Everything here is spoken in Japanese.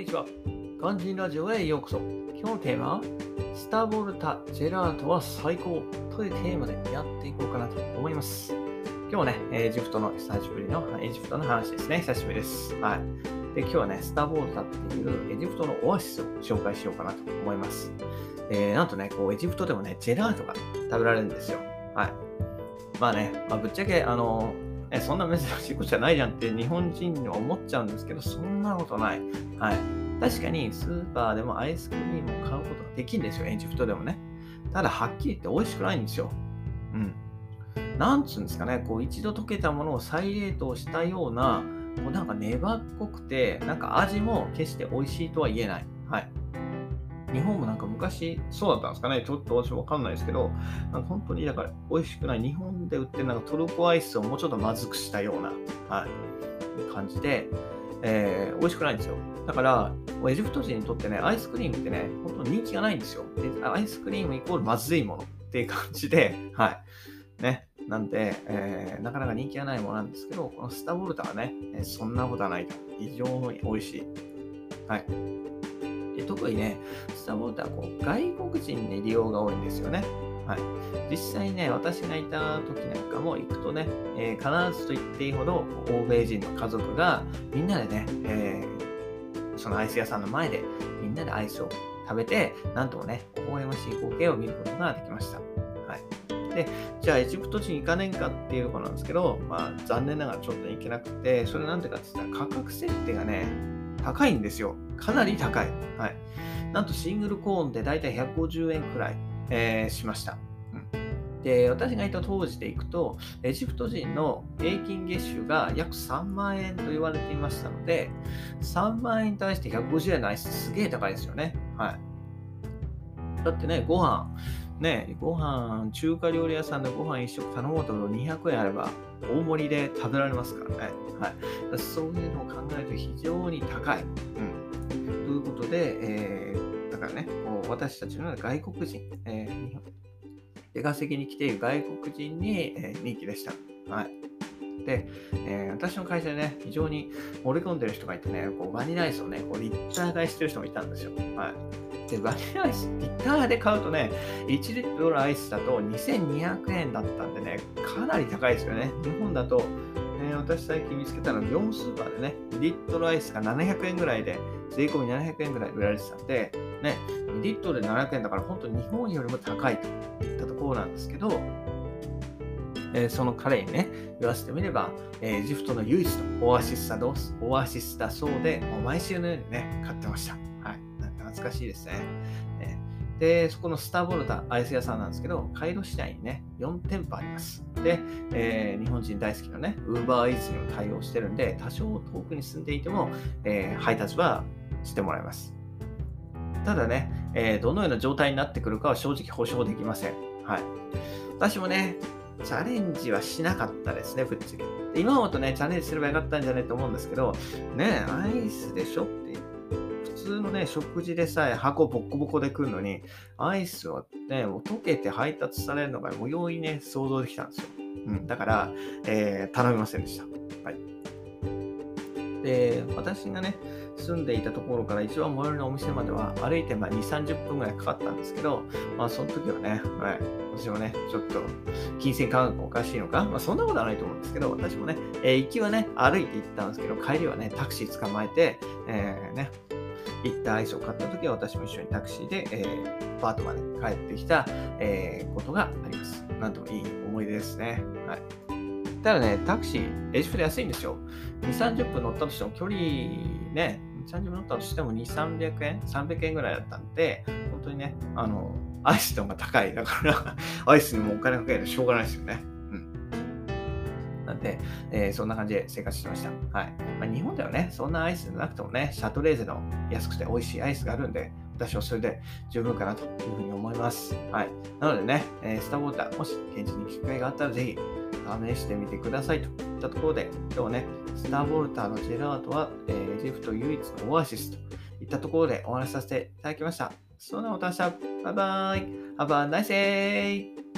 にちは。肝心ラジオへようこそ。今日のテーマは、スタボルタジェラートは最高というテーマでやっていこうかなと思います。今日はね、エジプトの久しぶりのエジプトの話ですね。久しぶりです。はい。で、今日はね、スタボルタっていうエジプトのオアシスを紹介しようかなと思います。えー、なんとね、こうエジプトでもね、ジェラートが食べられるんですよ。はい。まあね、まあ、ぶっちゃけ、あのえ、そんな珍しいことじゃないじゃんって日本人には思っちゃうんですけど、そんなことない。はい。確かにスーパーでもアイスクリームを買うことができるんですよ、エジプトでもね。ただ、はっきり言って美味しくないんですよ。うん。なんつうんですかね、こう一度溶けたものを再冷凍したような、こうなんか粘っこくて、なんか味も決して美味しいとは言えない。はい。日本もなんか昔そうだったんですかねちょっと私わかんないですけど、なんか本当にだから美味しくない日本で売ってるなんかトルコアイスをもうちょっとまずくしたような、はい、感じで、えー、美味しくないんですよ。だから、エジプト人にとってね、アイスクリームってね、本当に人気がないんですよ。でアイスクリームイコールまずいものっていう感じで、はい。ね。なんで、えー、なかなか人気がないものなんですけど、このスターボルタはね、そんなことはないと。非常に美味しい。はい。で特にね、スター・ウォータこう外国人に利用が多いんですよね。はい、実際ね、私がいた時なんかも行くとね、えー、必ずと言っていいほど欧米人の家族がみんなでね、えー、そのアイス屋さんの前でみんなでアイスを食べて、なんともね、微笑ましい光景を見ることができました。はい、で、じゃあエジプト人行かねんかっていうとこなんですけど、まあ残念ながらちょっと行けなくて、それなんでかって言ったら価格設定がね、高いんですよ。かなり高い。はい。なんとシングルコーンでだいたい150円くらい、えー、しました。で、私がいた当時でいくと、エジプト人の平均月収が約3万円と言われていましたので、3万円に対して150円のアイスすげえ高いですよね。はい。だってね、ご飯、ね、ご飯、中華料理屋さんでご飯一食頼もうと200円あれば、大盛りで食べられますからね。はい。そういうのを考えると非常に高い。うん。ということで、えー、だからね、こう私たちの外国人、えー、出稼ぎに来ている外国人に、えー、人気でした。はい。で、えー、私の会社でね、非常に盛り込んでる人がいてね、こうバニラアイスをね、こうリッター買いしてる人もいたんですよ。はい。で、バニラアイス、リッターで買うとね、1リットルアイスだと2200円だったんでね、かなり高いですよね。日本だと、えー、私最近見つけたのは業務スーパーでね、リットルアイスが700円ぐらいで、税込み700円ぐらい売られてたんで、ね、2リットルで700円だから本当に日本よりも高いといったところなんですけど、えー、その彼にね、言わせてみれば、えー、エジプトの唯一のオアシスだオアシスだそうで、もう毎週のようにね、買ってました。はい。懐かしいですね。えー、で、そこのスターボルタアイス屋さんなんですけど、カイロ市内にね、4店舗あります。で、えー、日本人大好きなね、ウーバーイーツにも対応してるんで、多少遠くに住んでいても、えー、配達はしてもらいます。ただね、えー、どのような状態になってくるかは正直保証できません。はい。私もね、チャレンジはしなかったですね、ぶっちゃけ。今思うとね、チャレンジすればよかったんじゃないと思うんですけど、ね、アイスでしょって普通のね、食事でさえ箱ボッコボコで来るのに、アイスはね、もう溶けて配達されるのがもう容易ね、想像できたんですよ。うん、だから、えー、頼みませんでした。はい。で、私がね、住んでいたところから一番最寄りのお店までは歩いてまあ2、30分ぐらいかかったんですけど、まあその時はね、はい、私もね、ちょっと金銭感覚おかしいのか、まあそんなことはないと思うんですけど、私もね、えー、行きはね、歩いて行ったんですけど、帰りはね、タクシー捕まえて、えー、ね、行ったアイスを買った時は私も一緒にタクシーで、えー、パートまで帰ってきた、えー、ことがあります。なんともいい思い出ですね。はい。ただね、タクシー、エジプト安いんですよ。2、30分乗ったとしても距離ね、30分乗ったとしても2、300円 ?300 円ぐらいだったんで、本当にね、あの、アイスの方が高い。だからアイスにもお金かけるとしょうがないですよね。で、えー、そんな感じで生活してました。はい。まあ、日本ではね、そんなアイスじゃなくてもね、シャトレーゼの安くて美味しいアイスがあるんで、私はそれで十分かなというふうに思います。はい。なのでね、えー、スターウォーター、もし現地に機会があったらぜひ試してみてくださいといったところで、今日ね、スターボルターのジェラートは、えー、エジプト唯一のオアシスといったところでお話しさせていただきました。それではまた明日。バイバーイ。Have a nice day!